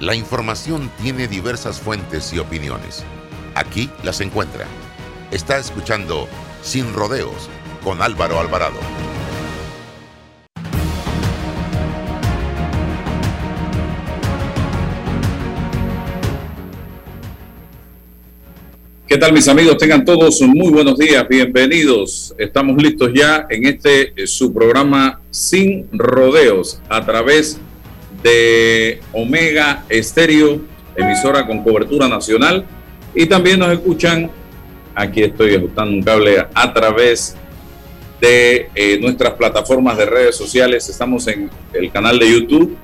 La información tiene diversas fuentes y opiniones. Aquí las encuentra. Está escuchando Sin Rodeos con Álvaro Alvarado. ¿Qué tal mis amigos? Tengan todos muy buenos días, bienvenidos. Estamos listos ya en este eh, su programa Sin Rodeos a través de de Omega Estéreo, emisora con cobertura nacional. Y también nos escuchan, aquí estoy ajustando un cable a través de eh, nuestras plataformas de redes sociales. Estamos en el canal de YouTube,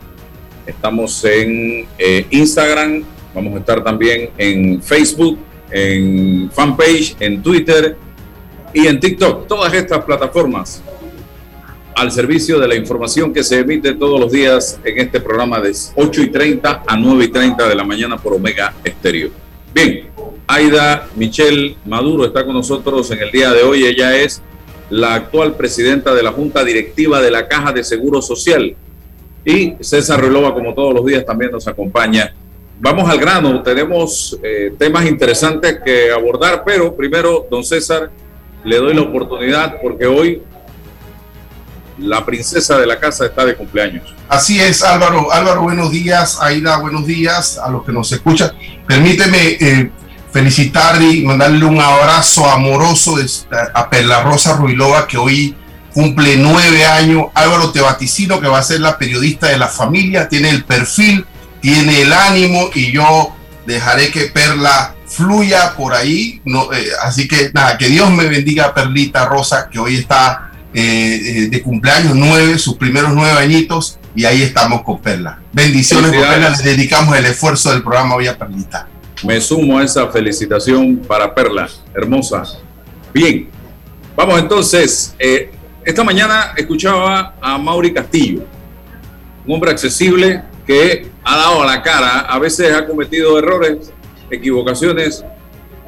estamos en eh, Instagram, vamos a estar también en Facebook, en fanpage, en Twitter y en TikTok. Todas estas plataformas al servicio de la información que se emite todos los días en este programa de 8 y 30 a 9 y 30 de la mañana por Omega Estéreo. Bien, Aida Michelle Maduro está con nosotros en el día de hoy. Ella es la actual presidenta de la Junta Directiva de la Caja de Seguro Social. Y César Relova, como todos los días, también nos acompaña. Vamos al grano, tenemos eh, temas interesantes que abordar, pero primero, don César, le doy la oportunidad porque hoy la princesa de la casa está de cumpleaños. Así es, Álvaro. Álvaro, buenos días. Aida, buenos días a los que nos escuchan. Permíteme eh, felicitar y mandarle un abrazo amoroso a Perla Rosa Ruilova, que hoy cumple nueve años. Álvaro, te vaticino que va a ser la periodista de la familia. Tiene el perfil, tiene el ánimo y yo dejaré que Perla fluya por ahí. No, eh, así que nada, que Dios me bendiga, Perlita Rosa, que hoy está eh, eh, de cumpleaños nueve, sus primeros nueve añitos, y ahí estamos con Perla. Bendiciones, Perla, le dedicamos el esfuerzo del programa hoy a Perlita. Me sumo a esa felicitación para Perla, hermosa. Bien, vamos entonces. Eh, esta mañana escuchaba a Mauri Castillo, un hombre accesible que ha dado a la cara, a veces ha cometido errores, equivocaciones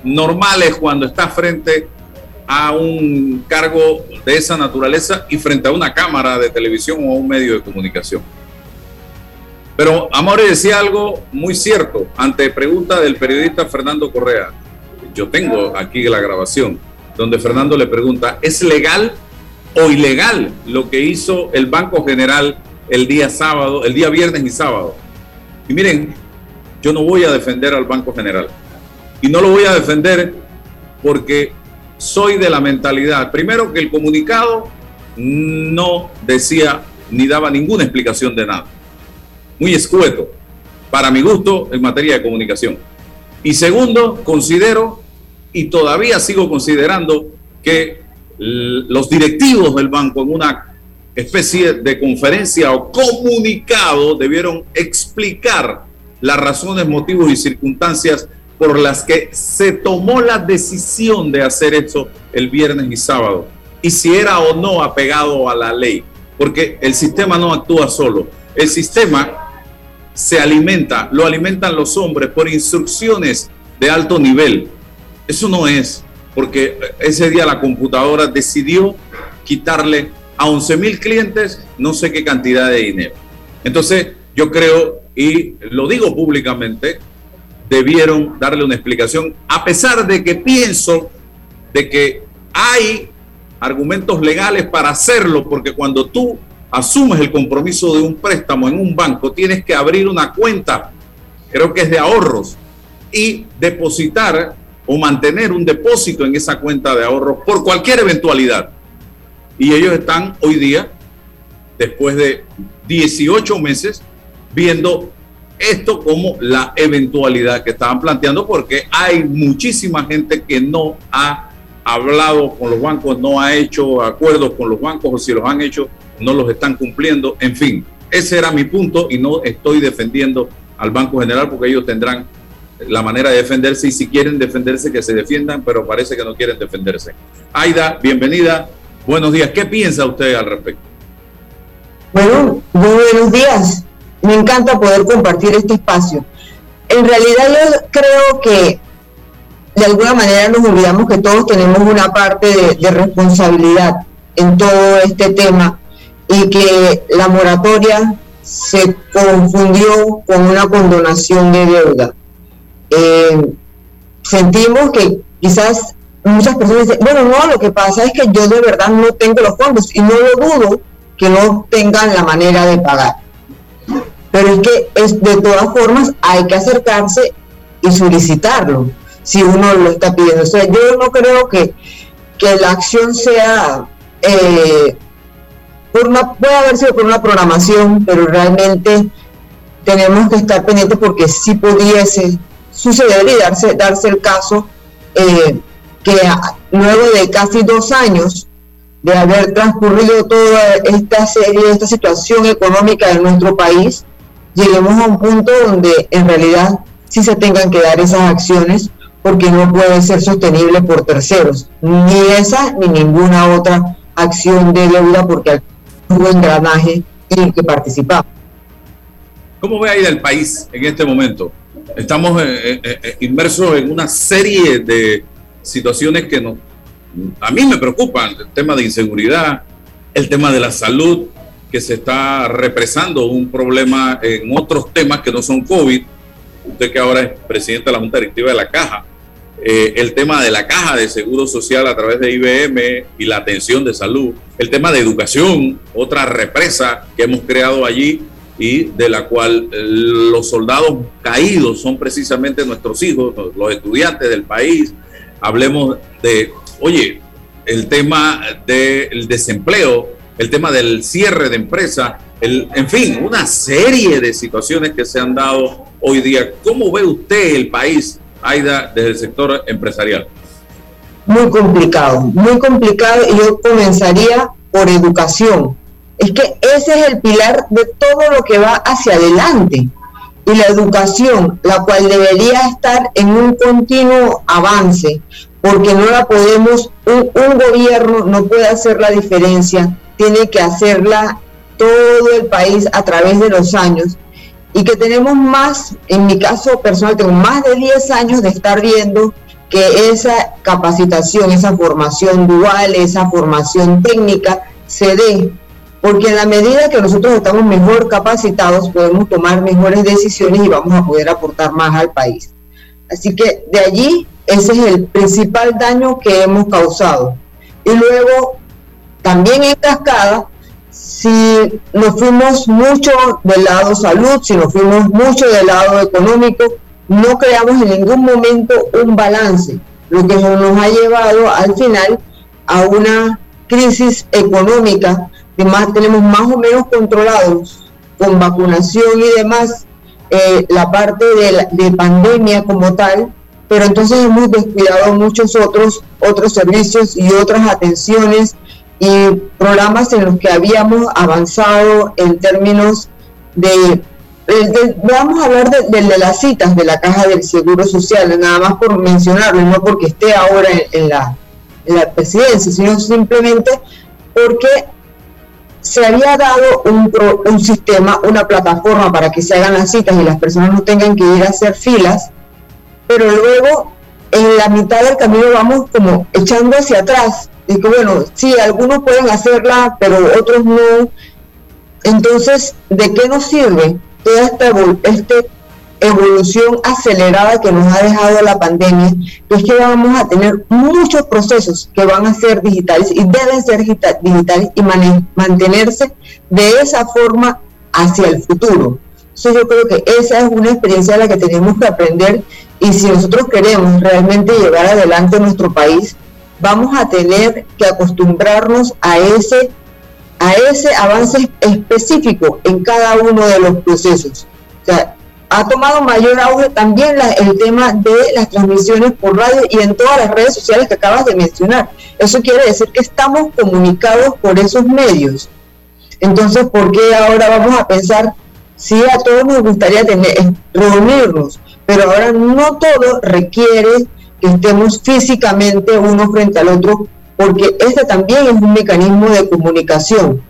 normales cuando está frente a un cargo de esa naturaleza y frente a una cámara de televisión o a un medio de comunicación. Pero Amore decía algo muy cierto ante pregunta del periodista Fernando Correa. Yo tengo aquí la grabación donde Fernando le pregunta, ¿es legal o ilegal lo que hizo el Banco General el día sábado, el día viernes y sábado? Y miren, yo no voy a defender al Banco General. Y no lo voy a defender porque soy de la mentalidad, primero que el comunicado no decía ni daba ninguna explicación de nada. Muy escueto, para mi gusto, en materia de comunicación. Y segundo, considero y todavía sigo considerando que los directivos del banco en una especie de conferencia o comunicado debieron explicar las razones, motivos y circunstancias por las que se tomó la decisión de hacer eso el viernes y sábado. Y si era o no apegado a la ley. Porque el sistema no actúa solo. El sistema se alimenta, lo alimentan los hombres por instrucciones de alto nivel. Eso no es, porque ese día la computadora decidió quitarle a 11 mil clientes no sé qué cantidad de dinero. Entonces, yo creo, y lo digo públicamente, debieron darle una explicación, a pesar de que pienso de que hay argumentos legales para hacerlo, porque cuando tú asumes el compromiso de un préstamo en un banco, tienes que abrir una cuenta, creo que es de ahorros, y depositar o mantener un depósito en esa cuenta de ahorros por cualquier eventualidad. Y ellos están hoy día, después de 18 meses, viendo esto como la eventualidad que estaban planteando porque hay muchísima gente que no ha hablado con los bancos, no ha hecho acuerdos con los bancos o si los han hecho no los están cumpliendo. En fin, ese era mi punto y no estoy defendiendo al Banco General porque ellos tendrán la manera de defenderse y si quieren defenderse que se defiendan, pero parece que no quieren defenderse. Aida, bienvenida. Buenos días. ¿Qué piensa usted al respecto? Bueno, buenos días me encanta poder compartir este espacio. En realidad yo creo que de alguna manera nos olvidamos que todos tenemos una parte de, responsabilidad en todo este tema y que la moratoria se confundió con una condonación de deuda. Eh, sentimos que quizás muchas personas dicen, bueno, no, lo que pasa es que yo de verdad no tengo los fondos y no lo dudo que no tengan la manera de pagar pero es que es, de todas formas hay que acercarse y solicitarlo si uno lo está pidiendo. O sea, yo no creo que, que la acción sea, eh, por una, puede haber sido por una programación, pero realmente tenemos que estar pendientes porque si pudiese suceder y darse, darse el caso eh, que luego de casi dos años de haber transcurrido toda esta serie, esta situación económica de nuestro país, lleguemos a un punto donde en realidad sí se tengan que dar esas acciones porque no puede ser sostenible por terceros, ni esa ni ninguna otra acción de deuda porque hubo engranaje en el que participamos. ¿Cómo ve ahí del país en este momento? Estamos eh, eh, eh, inmersos en una serie de situaciones que nos, a mí me preocupan, el tema de inseguridad, el tema de la salud, que se está represando un problema en otros temas que no son COVID. Usted que ahora es presidente de la Junta Directiva de la Caja, eh, el tema de la Caja de Seguro Social a través de IBM y la atención de salud, el tema de educación, otra represa que hemos creado allí y de la cual eh, los soldados caídos son precisamente nuestros hijos, los estudiantes del país. Hablemos de, oye, el tema del desempleo, el tema del cierre de empresa, el, en fin, una serie de situaciones que se han dado hoy día. ¿Cómo ve usted el país, Aida, desde el sector empresarial? Muy complicado, muy complicado y yo comenzaría por educación. Es que ese es el pilar de todo lo que va hacia adelante. Y la educación, la cual debería estar en un continuo avance, porque no la podemos, un, un gobierno no puede hacer la diferencia tiene que hacerla todo el país a través de los años y que tenemos más, en mi caso personal, tengo más de 10 años de estar viendo que esa capacitación, esa formación dual, esa formación técnica se dé porque en la medida que nosotros estamos mejor capacitados, podemos tomar mejores decisiones y vamos a poder aportar más al país. Así que de allí, ese es el principal daño que hemos causado. Y luego, también en cascada, si nos fuimos mucho del lado salud, si nos fuimos mucho del lado económico, no creamos en ningún momento un balance, lo que nos ha llevado al final a una crisis económica que más tenemos más o menos controlados con vacunación y demás eh, la parte de, de pandemia como tal, pero entonces hemos descuidado muchos otros otros servicios y otras atenciones y programas en los que habíamos avanzado en términos de, vamos a hablar de, de, las citas de la caja del seguro social nada más por mencionarlo no porque esté ahora en, la, en la presidencia sino simplemente porque se había dado un, un sistema una plataforma para que se hagan las citas y las personas no tengan que ir a hacer filas pero luego en la mitad del camino vamos como echando hacia atrás y que bueno, sí, algunos pueden hacerla, pero otros no. Entonces, ¿de qué nos sirve toda esta, este evolución acelerada que nos ha dejado la pandemia? es que vamos a tener muchos procesos que van a ser digitales y deben ser digitales y mantenerse de esa forma hacia el futuro. Entonces yo creo que esa es una experiencia de la que tenemos que aprender y si nosotros queremos realmente llevar adelante nuestro país, vamos a tener que acostumbrarnos a ese, a ese avance específico en cada uno de los procesos. O sea, ha tomado mayor auge también el tema de las transmisiones por radio y en todas las redes sociales que acabas de mencionar. Eso quiere decir que estamos comunicados por esos medios. Entonces, ¿por qué ahora vamos a pensar, si a todos nos gustaría tener, reunirnos, pero ahora no todo requiere que estemos físicamente uno frente al otro, porque este también es un mecanismo de comunicación.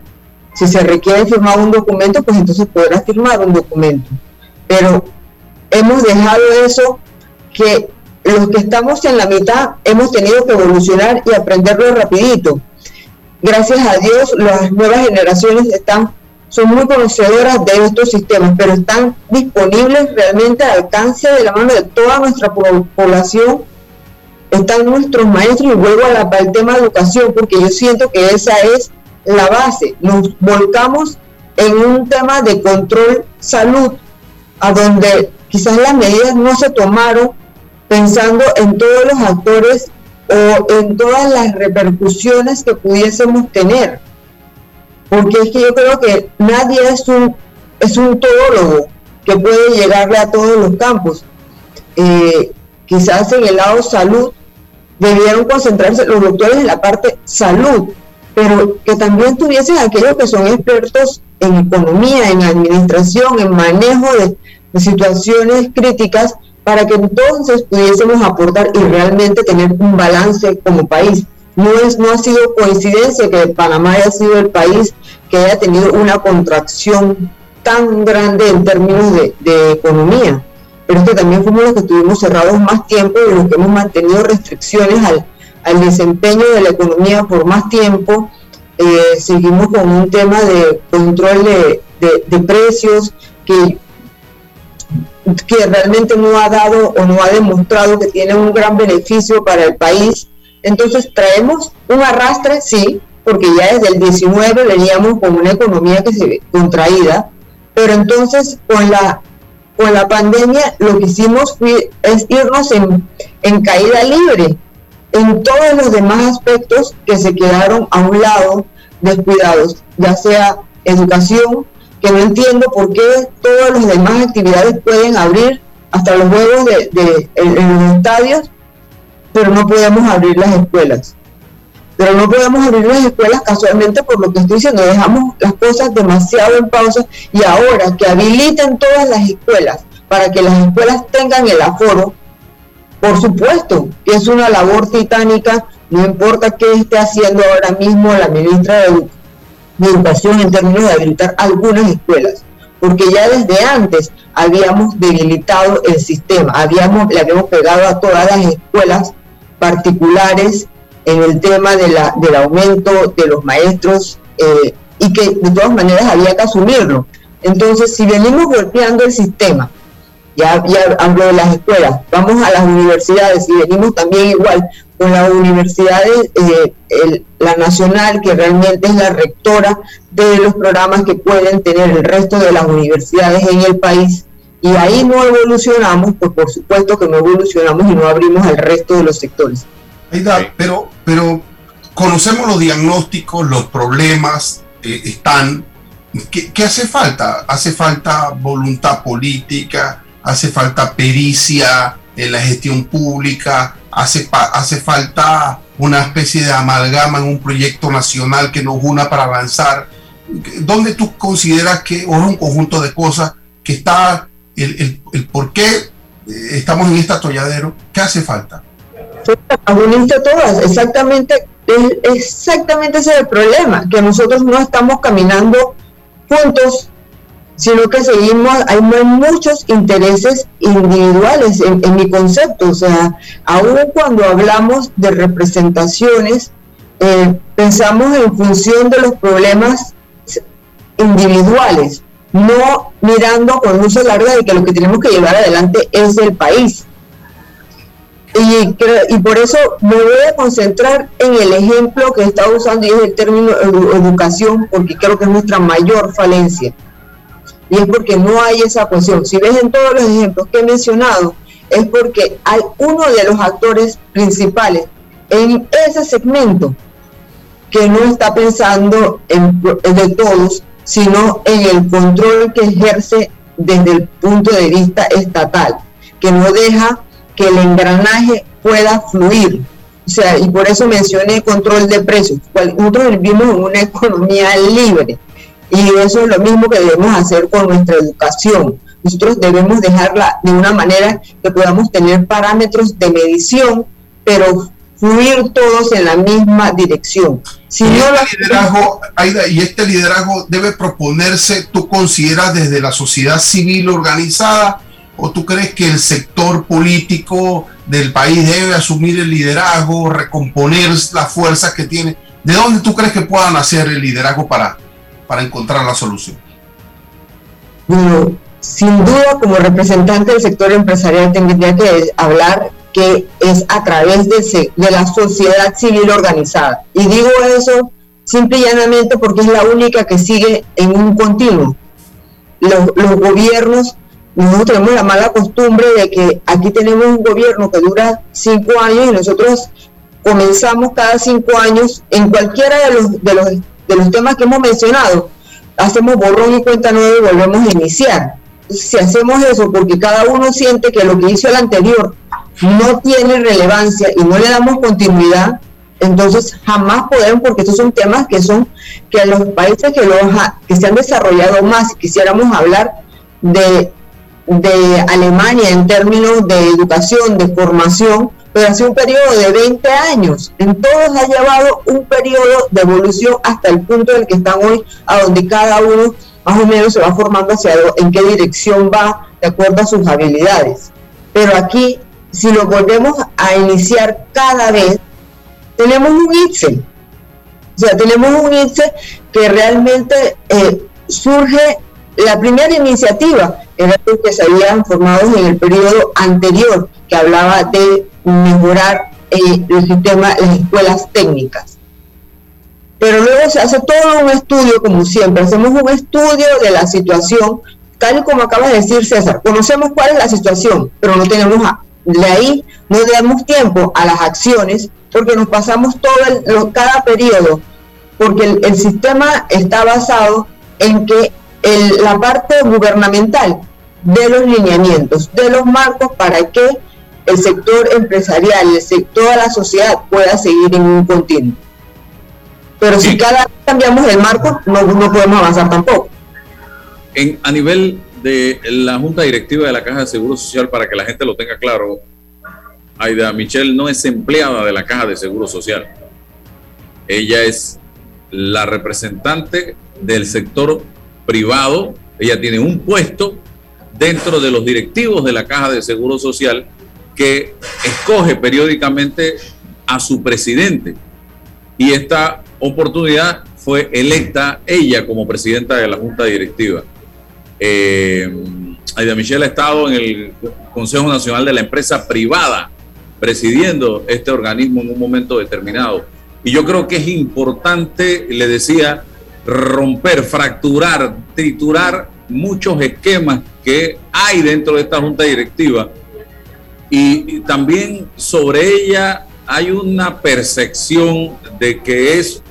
Si se requiere firmar un documento, pues entonces podrás firmar un documento. Pero hemos dejado eso que los que estamos en la mitad hemos tenido que evolucionar y aprenderlo rapidito. Gracias a Dios, las nuevas generaciones están son muy conocedoras de estos sistemas, pero están disponibles realmente al alcance de la mano de toda nuestra población están nuestros maestros y vuelvo al tema de educación porque yo siento que esa es la base. Nos volcamos en un tema de control salud, a donde quizás las medidas no se tomaron pensando en todos los actores o en todas las repercusiones que pudiésemos tener. Porque es que yo creo que nadie es un, es un todólogo que puede llegarle a todos los campos. Eh, quizás en el lado salud debieron concentrarse los doctores en la parte salud, pero que también tuviesen aquellos que son expertos en economía, en administración, en manejo de, situaciones críticas, para que entonces pudiésemos aportar y realmente tener un balance como país. No, es, no ha sido coincidencia que Panamá haya sido el país que haya tenido una contracción tan grande en términos de, de economía pero es que también fuimos los que estuvimos cerrados más tiempo y los que hemos mantenido restricciones al, al desempeño de la economía por más tiempo. Eh, seguimos con un tema de control de, de, precios que, que realmente no ha dado o no ha demostrado que tiene un gran beneficio para el país. Entonces traemos un arrastre, sí, porque ya desde el 19 veníamos con una economía que se contraída, pero entonces con la con la pandemia lo que hicimos fue, es irnos en, en caída libre en todos los demás aspectos que se quedaron a un lado descuidados, ya sea educación, que no entiendo por qué todas las demás actividades pueden abrir hasta los juegos de, de, en los estadios, pero no podemos abrir las escuelas. Pero no podemos abrir las escuelas casualmente por lo que estoy diciendo, dejamos las cosas demasiado en pausa y ahora que habiliten todas las escuelas para que las escuelas tengan el aforo, por supuesto que es una labor titánica, no importa qué esté haciendo ahora mismo la ministra de, Educación en términos de habilitar algunas escuelas, porque ya desde antes habíamos debilitado el sistema, habíamos, le habíamos pegado a todas las escuelas particulares en el tema de la, del aumento de los maestros eh, y que de todas maneras había que asumirlo. Entonces, si venimos golpeando el sistema, ya, ya hablo de las escuelas, vamos a las universidades y venimos también igual con las universidades, eh, la nacional, que realmente es la rectora de los programas que pueden tener el resto de las universidades en el país. Y ahí no evolucionamos, pues por supuesto que no evolucionamos y no abrimos al resto de los sectores. pero, pero conocemos los diagnósticos, los problemas eh, están. ¿Qué, ¿Qué hace falta? Hace falta voluntad política, hace falta pericia en la gestión pública, hace, hace falta una especie de amalgama en un proyecto nacional que nos una para avanzar. ¿Dónde tú consideras que, o es un conjunto de cosas, que está el, el, por qué eh, estamos en este atolladero? ¿Qué hace falta? todas, exactamente, exactamente ese es el problema, que nosotros no estamos caminando juntos sino que seguimos, hay muchos intereses individuales en, mi concepto, o sea, aún cuando hablamos de representaciones, eh, pensamos en función de los problemas individuales, no mirando con luz larga de que lo que tenemos que llevar adelante es el país. Y, y, por eso me voy a concentrar en el ejemplo que está usando y es el término educación, porque creo que es nuestra mayor falencia y es porque no hay esa cuestión. Si ves en todos los ejemplos que he mencionado, es porque hay uno de los actores principales en ese segmento que no está pensando en, de todos, sino en el control que ejerce desde el punto de vista estatal, que no deja que el engranaje pueda fluir. O sea, y por eso mencioné control de precios. Nosotros vivimos en una economía libre y eso es lo mismo que debemos hacer con nuestra educación. Nosotros debemos dejarla de una manera que podamos tener parámetros de medición, pero fluir todos en la misma dirección. Si y, este liderazgo, y este liderazgo debe proponerse, ¿tú consideras desde la sociedad civil organizada o tú crees que el sector político del país debe asumir el liderazgo, recomponer las fuerzas que tiene? ¿De dónde tú crees que puedan hacer el liderazgo para, para encontrar la solución? Sin duda, como representante del sector empresarial, tendría que hablar que es a través de, la sociedad civil organizada. Y digo eso simple y llanamente porque es la única que sigue en un continuo. Los, los gobiernos, nosotros tenemos la mala costumbre de que aquí tenemos un gobierno que dura cinco años y nosotros comenzamos cada cinco años en cualquiera de los de los temas que hemos mencionado, hacemos borrón y cuenta nueva y volvemos a iniciar. Si hacemos eso porque cada uno siente que lo que hizo el anterior no tiene relevancia y no le damos continuidad, entonces jamás podemos, porque estos son temas que son que los países que, los que se han desarrollado más, quisiéramos hablar de, de Alemania en términos de educación, de formación, pero hace un periodo de 20 años. En todos ha llevado un periodo de evolución hasta el punto en el que están hoy, a donde cada uno más o menos se va formando hacia en qué dirección va de acuerdo a sus habilidades. Pero aquí, si lo volvemos a iniciar cada vez, tenemos un ITSE. O sea, tenemos un ITSE que realmente eh, surge, la primera iniciativa era que se habían formado en el periodo anterior, que hablaba de mejorar eh, el sistema, las escuelas técnicas. Pero luego se hace todo un estudio, como siempre, hacemos un estudio de la situación, tal y como acaba de decir César, conocemos cuál es la situación, pero no tenemos, de ahí no damos tiempo a las acciones, porque nos pasamos todo el, cada periodo, porque el, sistema está basado en que la parte gubernamental de los lineamientos, de los marcos para que el sector empresarial, el sector de la sociedad pueda seguir en un continuo. Pero si cada vez cambiamos el marco, no, no podemos avanzar tampoco. En, a nivel de la Junta Directiva de la Caja de Seguro Social, para que la gente lo tenga claro, Aida Michelle no es empleada de la Caja de Seguro Social. Ella es la representante del sector privado. Ella tiene un puesto dentro de los directivos de la Caja de Seguro Social que escoge periódicamente a su presidente. Y esta oportunidad fue electa ella como presidenta de la Junta Directiva. Eh, Aida Michelle ha estado en el Consejo Nacional de la Empresa Privada, presidiendo este organismo en un momento determinado. Y yo creo que es importante, le decía, romper, fracturar, triturar muchos esquemas que hay dentro de esta junta directiva. Y, también sobre ella hay una percepción de que es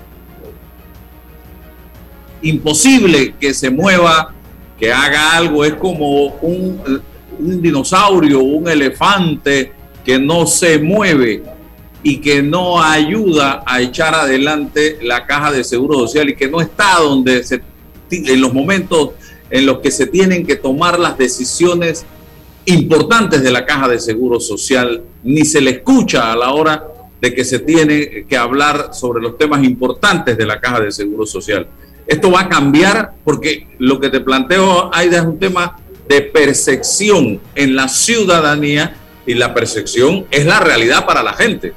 imposible que se mueva, que haga algo, es como un, un dinosaurio, un elefante que no se mueve y que no ayuda a echar adelante la caja de seguro social y que no está donde se, en los momentos en los que se tienen que tomar las decisiones importantes de la caja de seguro social, ni se le escucha a la hora de que se tiene que hablar sobre los temas importantes de la caja de seguro social. Esto va a cambiar porque lo que te planteo, Aida, es un tema de percepción en la ciudadanía y la percepción es la realidad para la gente.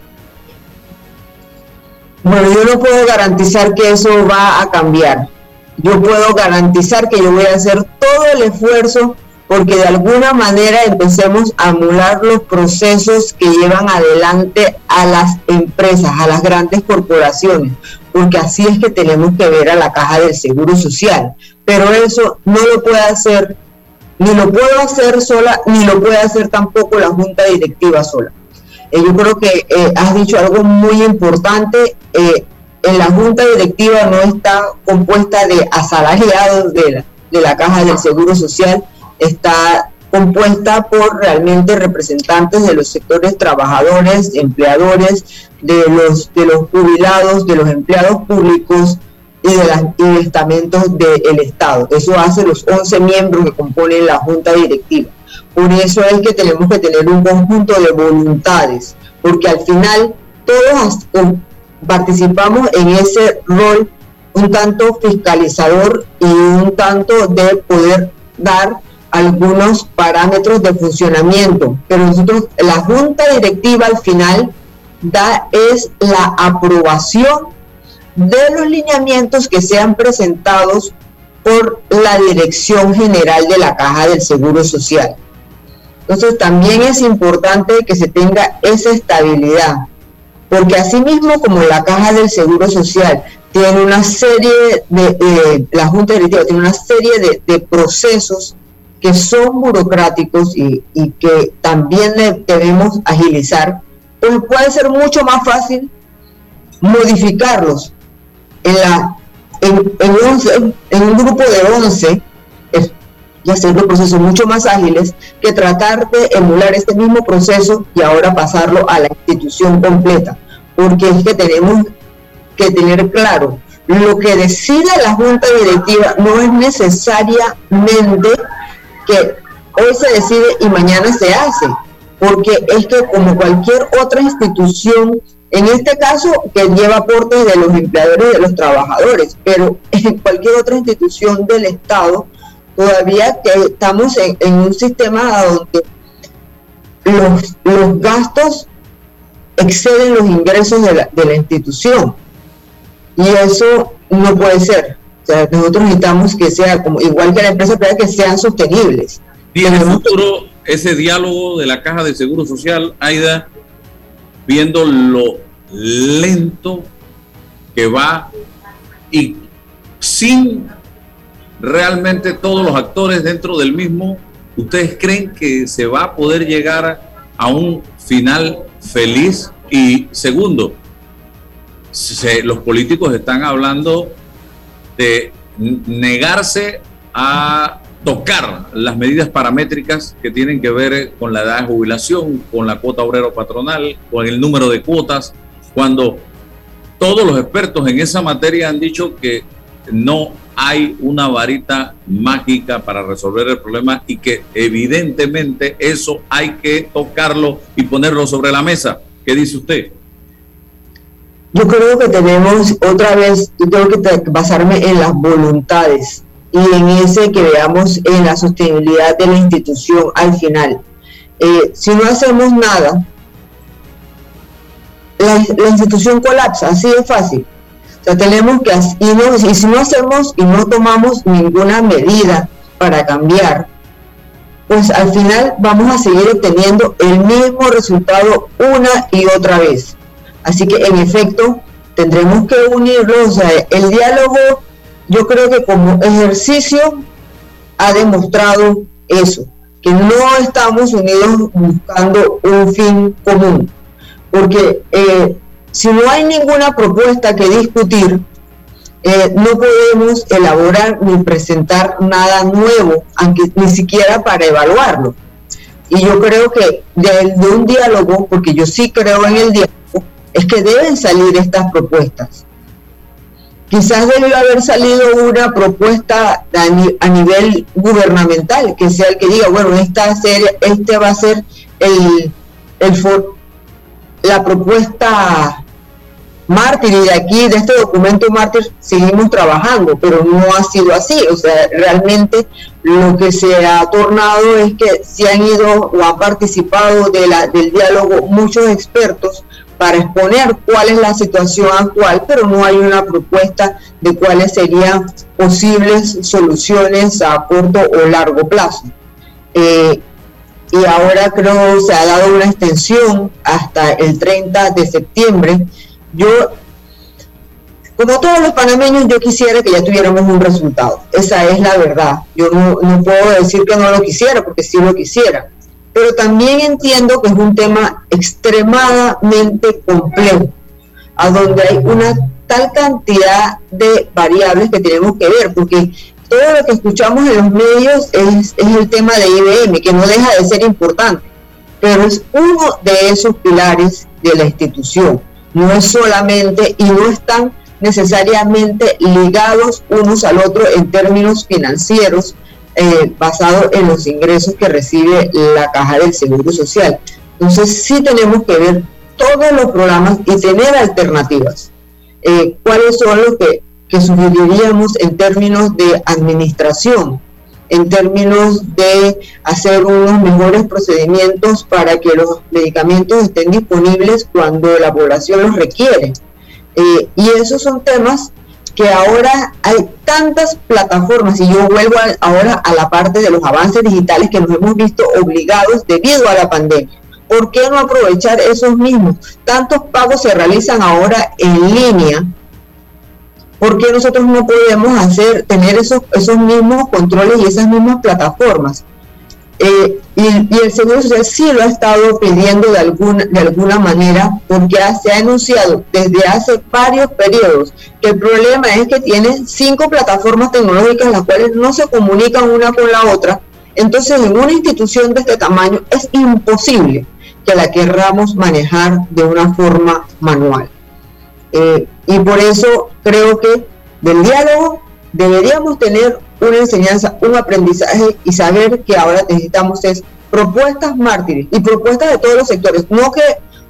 Bueno, yo no puedo garantizar que eso va a cambiar. Yo puedo garantizar que yo voy a hacer todo el esfuerzo porque de alguna manera empecemos a anular los procesos que llevan adelante a las empresas, a las grandes corporaciones, porque así es que tenemos que ver a la caja del Seguro Social. Pero eso no lo puede hacer, ni lo puedo hacer sola, ni lo puede hacer tampoco la Junta Directiva sola. Eh, yo creo que eh, has dicho algo muy importante. Eh, en la junta directiva no está compuesta de asalariados de la, de la Caja del Seguro Social, está compuesta por realmente representantes de los sectores trabajadores, empleadores, de los, de los jubilados, de los empleados públicos y de los estamentos del Estado. Eso hace los 11 miembros que componen la junta directiva. Por eso es que tenemos que tener un conjunto de voluntades, porque al final todos participamos en ese rol un tanto fiscalizador y un tanto de poder dar algunos parámetros de funcionamiento, pero nosotros, la junta directiva al final da es la aprobación de los lineamientos que sean presentados por la Dirección General de la Caja del Seguro Social. Entonces también es importante que se tenga esa estabilidad, porque asimismo como la caja del Seguro Social tiene una serie de, la Junta Directiva tiene una serie de, procesos que son burocráticos y, que también debemos agilizar, pues puede ser mucho más fácil modificarlos en, la, en, en un grupo de 11 y hacer los procesos mucho más ágiles que tratar de emular este mismo proceso y ahora pasarlo a la institución completa. Porque es que tenemos que tener claro, lo que decide la Junta Directiva no es necesariamente que hoy se decide y mañana se hace, porque es que como cualquier otra institución, en este caso que lleva aportes de los empleadores y de los trabajadores, pero en cualquier otra institución del Estado, todavía que estamos en, un sistema donde los, gastos exceden los ingresos de la, institución. Y eso no puede ser. Nosotros necesitamos que sea como igual que la empresa privada, que sean sostenibles. Y en el futuro, ese diálogo de la Caja de Seguro Social, Aida, viendo lo lento que va y sin realmente todos los actores dentro del mismo, ¿ustedes creen que se va a poder llegar a un final feliz? Y segundo, los políticos están hablando de negarse a tocar las medidas paramétricas que tienen que ver con la edad de jubilación, con la cuota obrero patronal, con el número de cuotas, cuando todos los expertos en esa materia han dicho que no hay una varita mágica para resolver el problema y que evidentemente eso hay que tocarlo y ponerlo sobre la mesa. ¿Qué dice usted? Yo creo que tenemos otra vez, yo tengo que basarme en las voluntades y en ese que veamos en la sostenibilidad de la institución al final. Eh, si no hacemos nada, la, institución colapsa, así de fácil O sea, tenemos que, y, y si no hacemos y no tomamos ninguna medida para cambiar, pues al final vamos a seguir obteniendo el mismo resultado una y otra vez. Así que en efecto tendremos que unirlos. O sea, el diálogo yo creo que como ejercicio ha demostrado eso, que no estamos unidos buscando un fin común. Porque eh, si no hay ninguna propuesta que discutir, eh, no podemos elaborar ni presentar nada nuevo, aunque ni siquiera para evaluarlo. Y yo creo que de, un diálogo, porque yo sí creo en el diálogo, es que deben salir estas propuestas. Quizás debe haber salido una propuesta a, nivel gubernamental, que sea el que diga, bueno, esta ser, este va a ser el, el la propuesta mártir y de aquí, de este documento mártir, seguimos trabajando, pero no ha sido así. O sea, realmente lo que se ha tornado es que se han ido o han participado de la, del diálogo muchos expertos para exponer cuál es la situación actual, pero no hay una propuesta de cuáles serían posibles soluciones a corto o largo plazo. Eh, y ahora creo se ha dado una extensión hasta el 30 de septiembre yo, como todos los panameños, yo quisiera que ya tuviéramos un resultado. Esa es la verdad. Yo no, puedo decir que no lo quisiera, porque sí lo quisiera. Pero también entiendo que es un tema extremadamente complejo, a donde hay una tal cantidad de variables que tenemos que ver, porque todo lo que escuchamos en los medios es, el tema de IBM, que no deja de ser importante, pero es uno de esos pilares de la institución. No es solamente y no están necesariamente ligados unos al otro en términos financieros, eh, basados en los ingresos que recibe la caja del Seguro Social. Entonces sí tenemos que ver todos los programas y tener alternativas. Eh, ¿Cuáles son los que, que sugeriríamos en términos de administración? en términos de hacer unos mejores procedimientos para que los medicamentos estén disponibles cuando la población los requiere. Eh, y esos son temas que ahora hay tantas plataformas, y yo vuelvo ahora a la parte de los avances digitales que nos hemos visto obligados debido a la pandemia. ¿Por qué no aprovechar esos mismos? Tantos pagos se realizan ahora en línea ¿Por qué nosotros no podemos hacer, tener esos, esos mismos controles y esas mismas plataformas? Eh, y, el Seguro Social sí lo ha estado pidiendo de alguna, de alguna manera porque se ha anunciado desde hace varios periodos que el problema es que tiene cinco plataformas tecnológicas las cuales no se comunican una con la otra. Entonces, en una institución de este tamaño es imposible que la querramos manejar de una forma manual. Eh, y por eso creo que del diálogo deberíamos tener una enseñanza, un aprendizaje y saber que ahora necesitamos es propuestas mártires y propuestas de todos los sectores, no que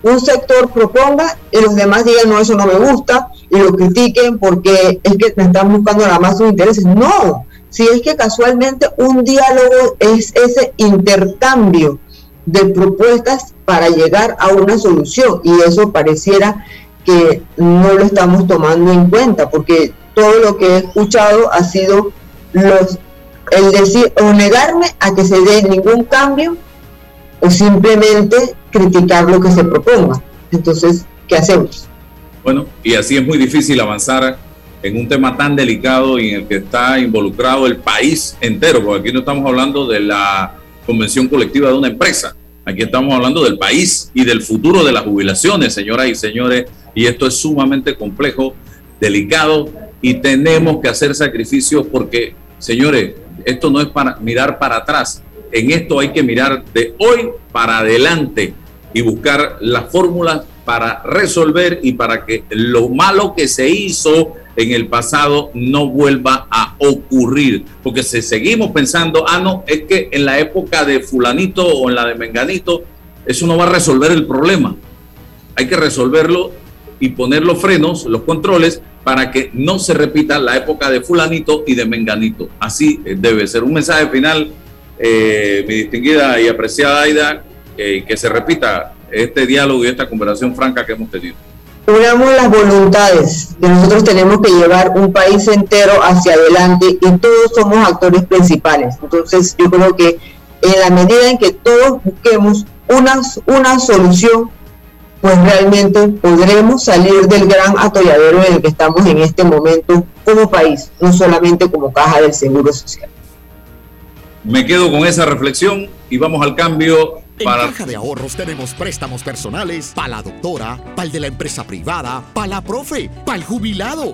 un sector proponga y los demás digan no, eso no me gusta y lo critiquen porque es que están buscando nada más sus intereses. No, si es que casualmente un diálogo es ese intercambio de propuestas para llegar a una solución y eso pareciera que no lo estamos tomando en cuenta, porque todo lo que he escuchado ha sido los el decir o negarme a que se dé ningún cambio o simplemente criticar lo que se proponga. Entonces, ¿qué hacemos? Bueno, y así es muy difícil avanzar en un tema tan delicado y en el que está involucrado el país entero, porque aquí no estamos hablando de la convención colectiva de una empresa, aquí estamos hablando del país y del futuro de las jubilaciones, señoras y señores y esto es sumamente complejo, delicado y tenemos que hacer sacrificios porque, señores, esto no es para mirar para atrás. En esto hay que mirar de hoy para adelante y buscar las fórmulas para resolver y para que lo malo que se hizo en el pasado no vuelva a ocurrir. Porque si seguimos pensando, ah, no, es que en la época de fulanito o en la de menganito, eso no va a resolver el problema. Hay que resolverlo y poner los frenos, los controles, para que no se repita la época de fulanito y de menganito. Así eh, debe ser. Un mensaje final, eh, mi distinguida y apreciada Aida, que se repita este diálogo y esta conversación franca que hemos tenido. unamos las voluntades, que nosotros tenemos que llevar un país entero hacia adelante y todos somos actores principales. Entonces yo creo que en la medida en que todos busquemos una, una solución, pues realmente podremos salir del gran atolladero en el que estamos en este momento como país, no solamente como caja del Seguro Social. Me quedo con esa reflexión y vamos al cambio en Caja de Ahorros tenemos préstamos personales para la doctora, para el de la empresa privada, para la profe, para el jubilado,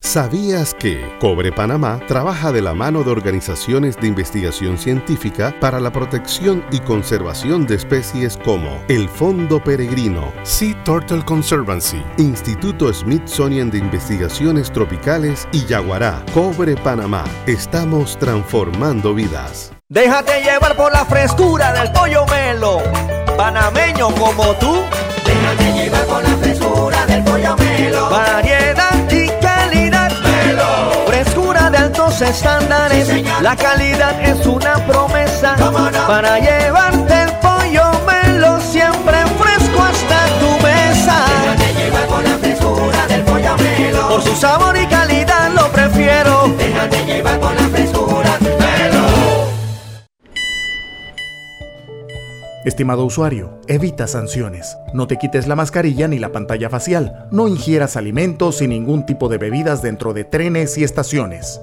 ¿Sabías que Cobre Panamá trabaja de la mano de organizaciones de investigación científica para la protección y conservación de especies como el Fondo Peregrino, Sea Turtle Conservancy, Instituto Smithsonian de Investigaciones Tropicales y Yaguará? Cobre Panamá, estamos transformando vidas. Déjate llevar por la frescura del pollo melo, panameño como tú. Déjate llevar por la frescura del pollo melo. Variedad Altos estándares. la calidad es una promesa. Para llevarte el pollo melo siempre fresco hasta tu mesa. Déjate llevar por la frescura del pollo melo. Por su sabor y calidad lo prefiero. Déjate llevar por la frescura Estimado usuario, evita sanciones. No te quites la mascarilla ni la pantalla facial. No ingieras alimentos y ningún tipo de bebidas dentro de trenes y estaciones.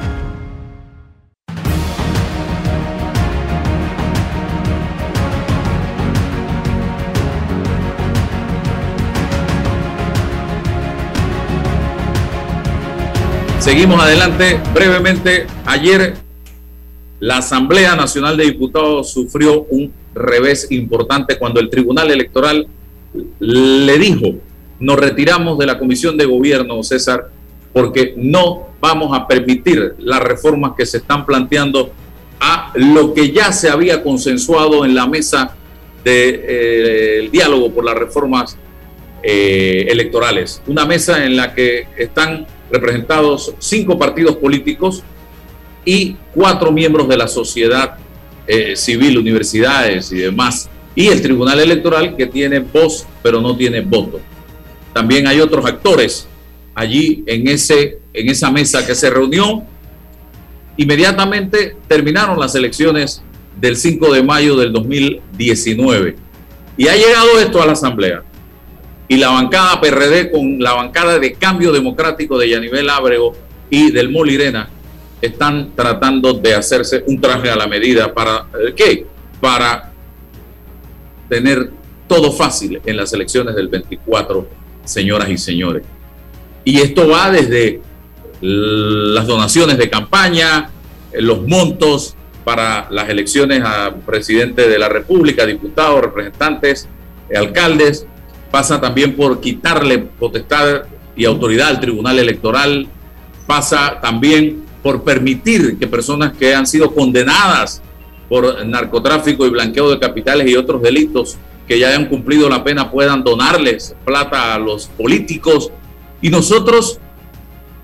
Seguimos adelante brevemente. Ayer la Asamblea Nacional de Diputados sufrió un revés importante cuando el Tribunal Electoral le dijo, nos retiramos de la Comisión de Gobierno, César, porque no vamos a permitir las reformas que se están planteando a lo que ya se había consensuado en la mesa del de, eh, diálogo por las reformas eh, electorales. Una mesa en la que están representados cinco partidos políticos y cuatro miembros de la sociedad eh, civil, universidades y demás, y el Tribunal Electoral que tiene voz pero no tiene voto. También hay otros actores allí en, ese, en esa mesa que se reunió. Inmediatamente terminaron las elecciones del 5 de mayo del 2019 y ha llegado esto a la Asamblea y la bancada PRD con la bancada de cambio democrático de Yanivel Ábrego y del Molirena están tratando de hacerse un traje a la medida para eh, ¿qué? Para tener todo fácil en las elecciones del 24, señoras y señores. Y esto va desde las donaciones de campaña, los montos para las elecciones a presidente de la República, diputados, representantes, alcaldes, pasa también por quitarle potestad y autoridad al Tribunal Electoral, pasa también por permitir que personas que han sido condenadas por narcotráfico y blanqueo de capitales y otros delitos que ya hayan cumplido la pena puedan donarles plata a los políticos. Y nosotros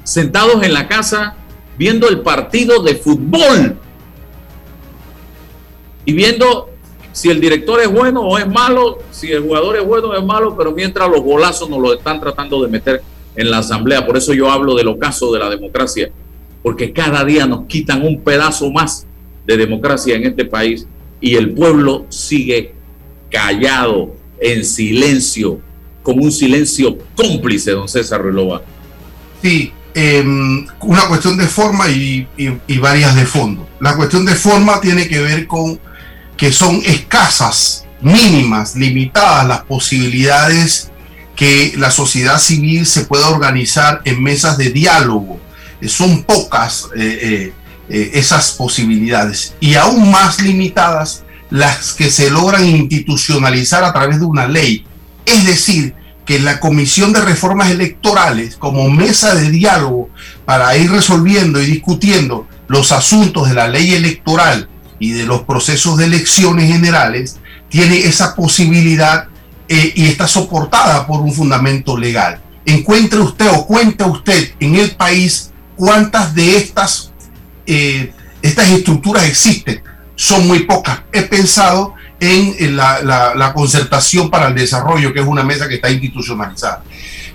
sentados en la casa viendo el partido de fútbol y viendo si el director es bueno o es malo, si el jugador es bueno o es malo, pero mientras los golazos nos lo están tratando de meter en la asamblea. Por eso yo hablo del ocaso de la democracia, porque cada día nos quitan un pedazo más de democracia en este país y el pueblo sigue callado, en silencio, como un silencio cómplice, don César Relova. Sí, em, una cuestión de forma y varias de fondo. La cuestión de forma tiene que ver con que son escasas, mínimas, limitadas las posibilidades que la sociedad civil se pueda organizar en mesas de diálogo. Eh, son pocas eh, eh, esas posibilidades y aún más limitadas las que se logran institucionalizar a través de una ley. Es decir, que la Comisión de Reformas Electorales, como mesa de diálogo para ir resolviendo y discutiendo los asuntos de la ley electoral y de los procesos de elecciones generales tiene esa posibilidad eh, y está soportada por un fundamento legal. Encuentre usted o cuenta usted en el país cuántas de estas, eh, estas estructuras existen. Son muy pocas. He pensado en, la, la concertación para el desarrollo, que es una mesa que está institucionalizada.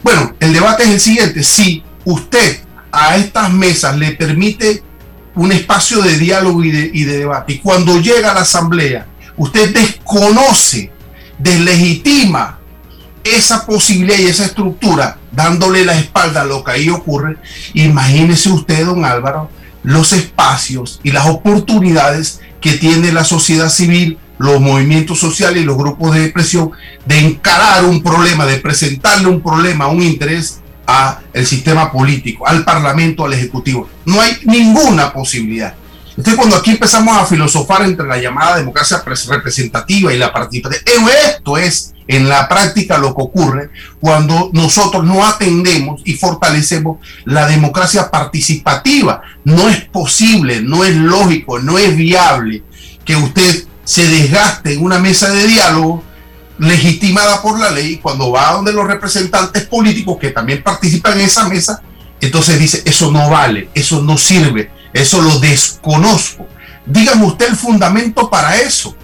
Bueno, el debate es el siguiente. Si usted a estas mesas le permite un espacio de diálogo y de, debate. Y cuando llega a la asamblea, usted desconoce, deslegitima esa posibilidad y esa estructura, dándole la espalda a lo que ahí ocurre, imagínese usted, don Álvaro, los espacios y las oportunidades que tiene la sociedad civil, los movimientos sociales y los grupos de presión de encarar un problema, de presentarle un problema, un interés el sistema político, al parlamento, al ejecutivo. No hay ninguna posibilidad. Entonces, cuando aquí empezamos a filosofar entre la llamada democracia representativa y la participativa, esto es en la práctica lo que ocurre cuando nosotros no atendemos y fortalecemos la democracia participativa. No es posible, no es lógico, no es viable que usted se desgaste en una mesa de diálogo legitimada por la ley cuando va a donde los representantes políticos que también participan en esa mesa, entonces dice, eso no vale, eso no sirve, eso lo desconozco. Dígame usted el fundamento para eso.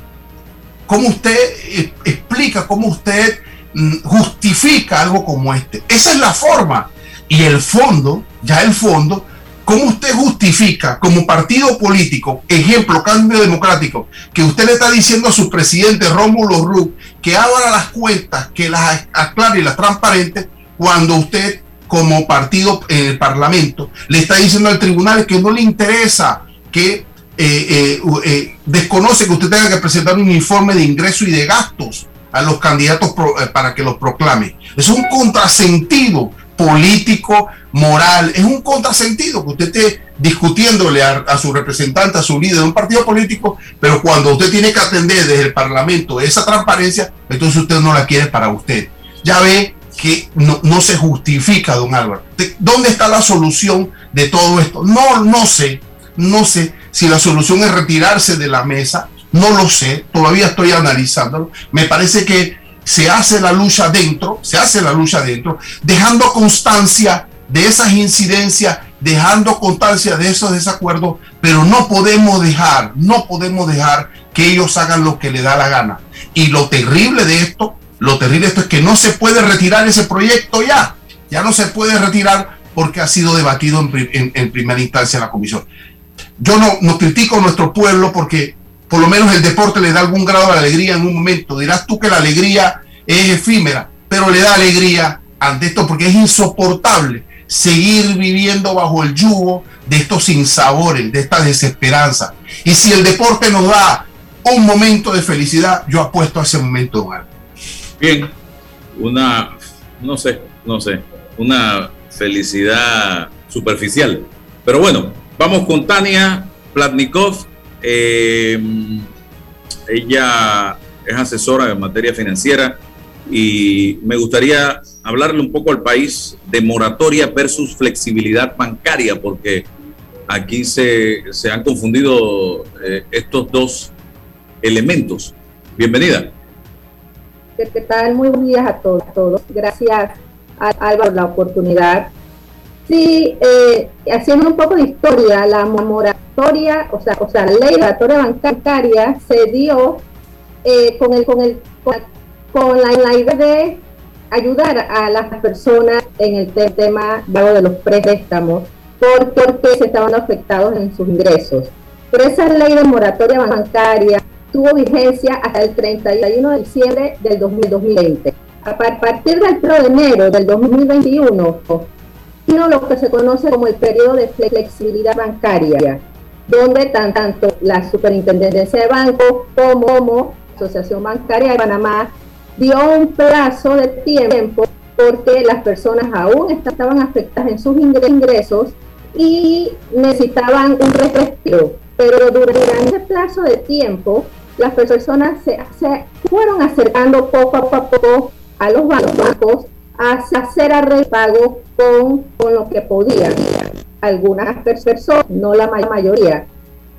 ¿Cómo usted eh, explica, cómo usted mm, justifica algo como este? Esa es la forma. Y el fondo, ya el fondo, ¿cómo usted justifica como partido político, ejemplo, cambio democrático, que usted le está diciendo a su presidente Rómulo Ruz que abra las cuentas, que las aclare y las transparente, cuando usted como partido en el Parlamento le está diciendo al tribunal que no le interesa que eh, eh, eh, desconoce que usted tenga que presentar un informe de ingreso y de gastos a los candidatos para que los proclame. Es un contrasentido político, moral, es un contrasentido que usted esté discutiéndole a, su representante, a su líder de un partido político, pero cuando usted tiene que atender desde el Parlamento esa transparencia, entonces usted no la quiere para usted. Ya ve que no, no se justifica, don Álvaro. ¿Dónde está la solución de todo esto? No, no sé, no sé si la solución es retirarse de la mesa, no lo sé, todavía estoy analizándolo. Me parece que se hace la lucha dentro, se hace la lucha dentro, dejando constancia de esas incidencias, dejando constancia de esos desacuerdos, pero no podemos dejar, no podemos dejar que ellos hagan lo que les da la gana. Y lo terrible de esto, lo terrible de esto es que no se puede retirar ese proyecto ya, ya no se puede retirar porque ha sido debatido en, primera instancia en la comisión yo no critico a nuestro pueblo porque por lo menos el deporte le da algún grado de alegría en un momento. Dirás tú que la alegría es efímera, pero le da alegría ante esto porque es insoportable seguir viviendo bajo el yugo de estos insabores, de esta desesperanza. Y si el deporte nos da un momento de felicidad, yo apuesto a ese momento. Bien, una, no sé, no sé, una felicidad superficial. Pero bueno, Vamos con Tania Platnikov. Eh, ella es asesora en materia financiera y me gustaría hablarle un poco al país de moratoria versus flexibilidad bancaria, porque aquí se, han confundido eh, estos dos elementos. Bienvenida. ¿Qué tal? Muy buenos días a todos. todos. Gracias, Álvaro, por la oportunidad Sí, eh, haciendo un poco de historia, la moratoria, o sea, o sea, la ley de moratoria bancaria se dio eh, con el con el con, la, idea de ayudar a las personas en el tema de los préstamos porque se estaban afectados en sus ingresos. Pero esa ley de moratoria bancaria tuvo vigencia hasta el 31 de diciembre del 2020. A partir del 1 de enero del 2021, lo que se conoce como el periodo de flexibilidad bancaria, donde tanto la Superintendencia de Bancos como la Asociación Bancaria de Panamá dio un plazo de tiempo porque las personas aún estaban afectadas en sus ingresos y necesitaban un respiro. Pero durante ese plazo de tiempo, las personas se, se fueron acercando poco a poco a los bancos a hacer arrepago con, con lo que podían. Algunas personas, no la mayoría.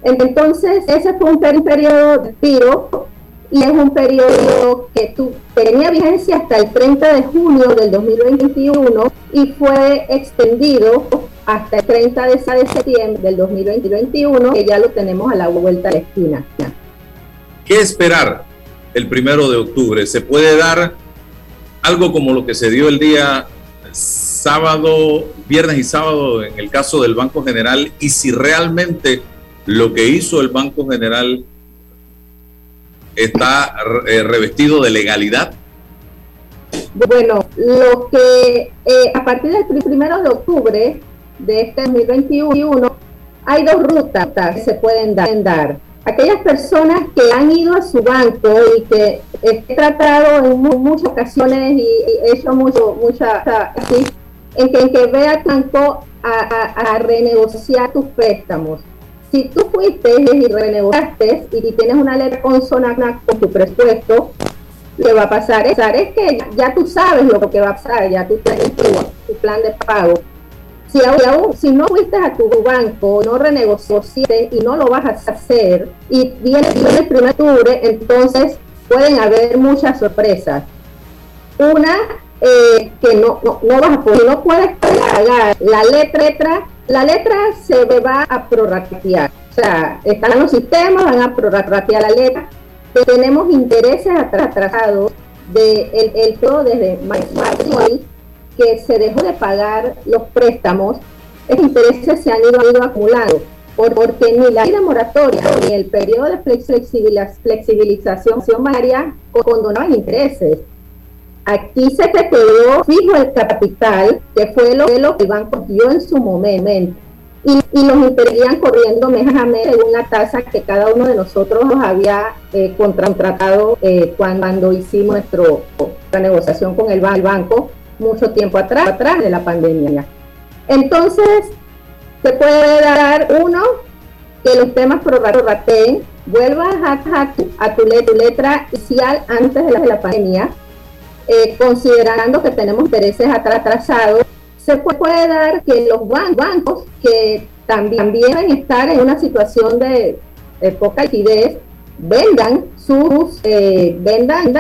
Entonces, ese fue un periodo de tiro y es un periodo que tu, tenía vigencia hasta el 30 de junio del 2021 y fue extendido hasta el 30 de septiembre del 2021, que ya lo tenemos a la vuelta de la esquina. ¿Qué esperar el primero de octubre? ¿Se puede dar algo como lo que se dio el día sábado, viernes y sábado en el caso del Banco General y si realmente lo que hizo el Banco General está eh, revestido de legalidad? Bueno, lo que eh, a partir del primero de octubre de este 2021 hay dos rutas que se pueden dar aquellas personas que han ido a su banco y que he tratado en muchas ocasiones y he hecho mucho, mucha, en que, en que tu a, renegociar tus préstamos. Si tú fuiste y renegociaste y tienes una letra consonante con tu presupuesto, lo que va a pasar es, que ya tú sabes lo que va a pasar, ya tú tienes tu, plan de pago. Si, aún, si no fuiste a tu banco, no renegociaste y no lo vas a hacer, y viene, el primer octubre, entonces pueden haber muchas sorpresas. Una, eh, que no, no, vas a poder, no puedes pagar la letra, la letra se va a prorratear. O sea, están los sistemas, van a prorratear la letra. Tenemos intereses atrasados de el, todo desde marzo que se dejó de pagar los préstamos, esos intereses se han ido, ido acumulando porque ni la moratoria ni el periodo de flexibilización bancaria condonaban intereses. Aquí se te quedó fijo el capital, que fue lo, que el banco dio en su momento. Y, los intereses corriendo mes a mes en una tasa que cada uno de nosotros nos había eh, contratado eh, cuando, hicimos nuestra negociación con el, banco mucho tiempo atrás, atrás de la pandemia. Entonces, se puede dar uno que los temas prorrateen, vuelvas a, a, tu, letra inicial antes de la, pandemia, eh, considerando que tenemos intereses atrasados, se puede dar que los bancos que también deben estar en una situación de, poca liquidez vendan sus eh, vendan,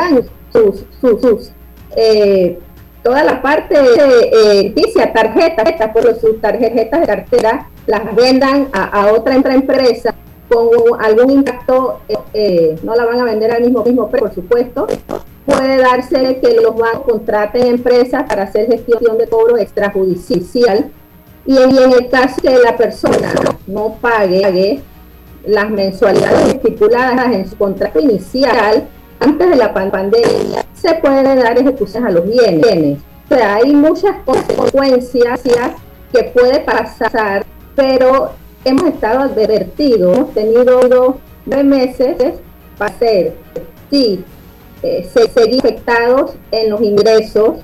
sus, sus, eh, toda la parte de eh, tarjetas, por sus tarjetas de cartera las vendan a, otra empresa con algún impacto, eh, eh, no la van a vender al mismo mismo precio, por supuesto. Puede darse que los bancos contraten empresas para hacer gestión de cobro extrajudicial y en, el caso que la persona no pague las mensualidades estipuladas en su contrato inicial antes de la pandemia, se puede dar ejecución a los bienes. O sea, hay muchas consecuencias que puede pasar, pero hemos estado advertidos, hemos tenido nueve meses para ser, sí, eh, seguir afectados en los ingresos,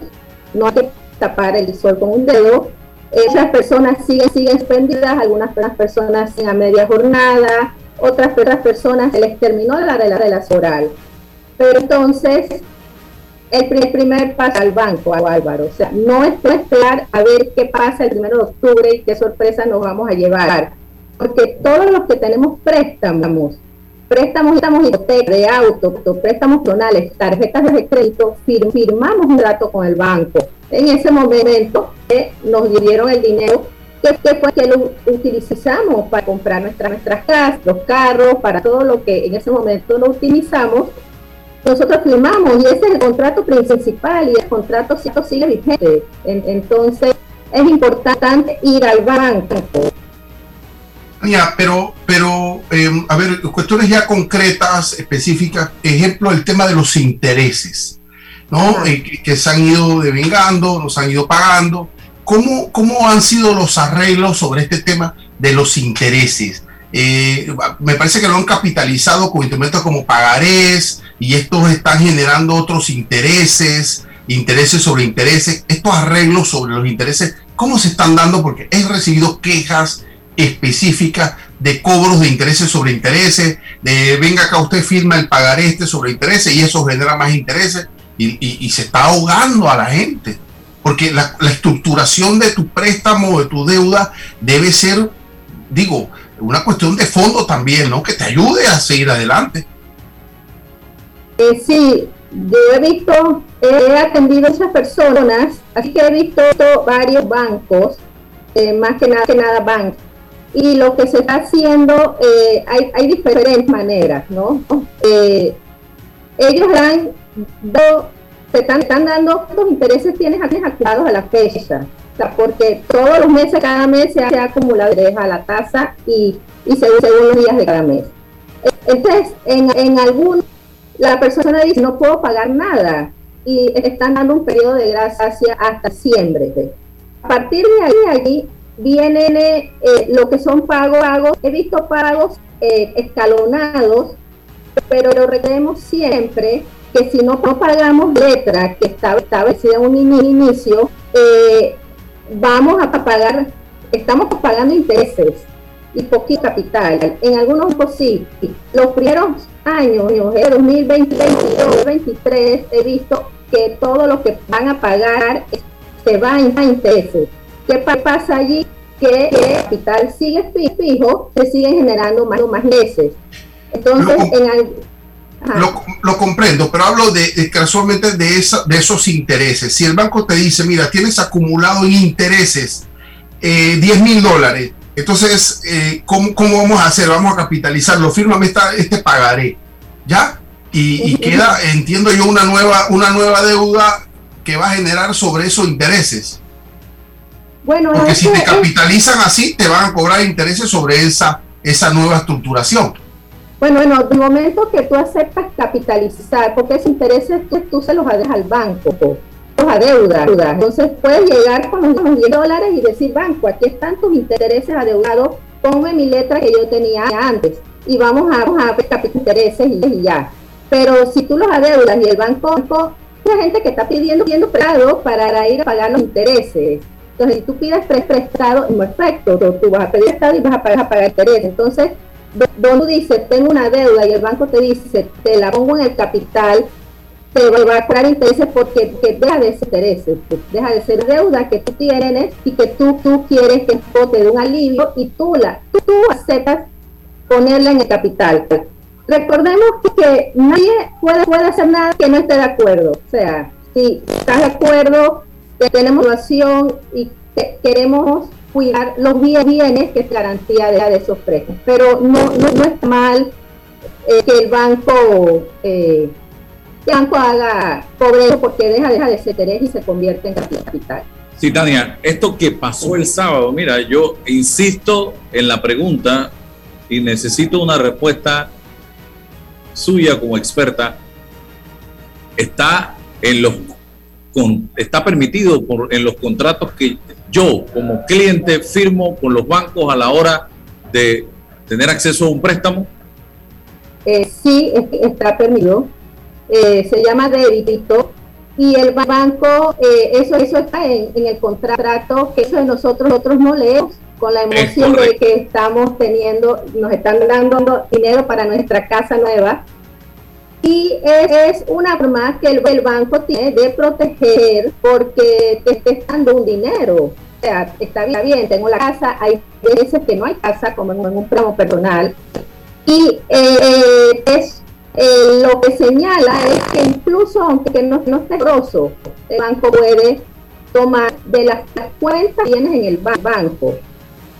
no hay que tapar el sol con un dedo, esas personas siguen, siguen suspendidas, algunas personas siguen a media jornada, otras, personas se les terminó la relación oral. Pero entonces, el primer, paso al banco, Álvaro. O sea, no es esperar a ver qué pasa el 1 de octubre y qué sorpresa nos vamos a llevar. Porque todos los que tenemos préstamos, préstamos, estamos de auto, préstamos tonales, tarjetas de crédito, firmamos un trato con el banco. En ese momento eh, nos dieron el dinero que, fue que lo utilizamos para comprar nuestra, nuestras casas, los carros, para todo lo que en ese momento lo utilizamos nosotros firmamos y ese es el contrato principal y el contrato sigue vigente. entonces es importante ir al banco. pero, pero em, a ver, cuestiones ya concretas, específicas, ejemplo, el tema de los intereses, ¿no? Eh, que, se han ido devengando, nos han ido pagando. ¿Cómo, ¿Cómo han sido los arreglos sobre este tema de los intereses? Eh, me parece que lo han capitalizado con instrumentos como pagarés y estos están generando otros intereses, intereses sobre intereses. Estos arreglos sobre los intereses, ¿cómo se están dando? Porque he recibido quejas específicas de cobros de intereses sobre intereses, de venga acá usted firma el pagaré este sobre intereses y eso genera más intereses y, se está ahogando a la gente. Porque la, la estructuración de tu préstamo, de tu deuda, debe ser, digo, una cuestión de fondo también, ¿no? Que te ayude a seguir adelante. Eh, sí, yo he visto, he atendido a esas personas, así que he visto varios bancos, eh, más que nada que nada bancos. Y lo que se está haciendo, eh, hay, hay, diferentes maneras, ¿no? Ellos dan, se están, están dando los intereses tienes acumulados a la fecha porque todos los meses, cada mes se ha, acumulado a la tasa y, y según, los días de cada mes. Entonces, en, en algún, la persona dice, no puedo pagar nada y están dando un periodo de gracia hasta diciembre. A partir de ahí, allí vienen eh, lo que son pagos, pagos. He visto pagos eh, escalonados, pero lo recordemos siempre que si no, pagamos letra que estaba establecida en un inicio, eh, vamos a pagar, estamos pagando intereses y poquito capital. En algunos pues sí, los primeros años, de 2020, 2023, he visto que todo lo que van a pagar se va en intereses. ¿Qué pasa allí? Que el capital sigue fijo, se siguen generando más, más meses. Entonces, en lo, comprendo, pero hablo de, casualmente de, esa, de esos intereses. Si el banco te dice, mira, tienes acumulado en intereses eh, 10 mil dólares, entonces, eh, ¿cómo, ¿cómo, vamos a hacer? Vamos a capitalizarlo, fírmame esta, este pagaré, ¿ya? Y, queda, entiendo yo, una nueva, una nueva deuda que va a generar sobre esos intereses. Bueno, Porque si te capitalizan así, te van a cobrar intereses sobre esa, esa nueva estructuración. Bueno, en el momento que tú aceptas capitalizar, porque esos intereses tú, tú se los dejas al banco a deuda. Entonces puedes llegar con los 10 dólares y decir, banco, aquí están tus intereses adeudados, ponme mi letra que yo tenía antes y vamos a, vamos a intereses y, ya. Pero si tú los adeudas y el banco, hay gente que está pidiendo, pidiendo prestado para ir a pagar los intereses. Entonces, si tú pides prestado, es efecto, tú vas a pedir prestado y vas a pagar, a pagar interés. Entonces, donde tú dices, tengo una deuda y el banco te dice, te la pongo en el capital, te va a cobrar intereses porque, deja de ser intereses, deja de ser deuda que tú tienes y que tú, tú quieres que te dé un alivio y tú, la, tú, aceptas ponerla en el capital. Recordemos que nadie puede, puede hacer nada que no esté de acuerdo. O sea, si estás de acuerdo, que tenemos situación y queremos cuidar los bienes, que es garantía de, esos precios. Pero no, no, no mal eh, que el banco... Eh, banco haga cobre porque deja, deja de ser y se convierte en capital. Sí, Tania, esto que pasó el sábado, mira, yo insisto en la pregunta y necesito una respuesta suya como experta. Está en los está permitido por, en los contratos que yo como cliente firmo con los bancos a la hora de tener acceso a un préstamo? Eh, sí, está permitido. Eh, se llama débito y el banco, eh, eso, eso está en, el contrato, que eso nosotros, nosotros no leemos con la emoción de que estamos teniendo, nos están dando dinero para nuestra casa nueva. Y es, una forma que el, banco tiene de proteger porque te está dando un dinero. Sea, está bien, tengo la casa, hay veces que no hay casa, como en, un plano personal. Y eh, es eh, lo que señala es que incluso aunque no, no esté grosso, el banco puede tomar de las, cuentas que tienes en el banco.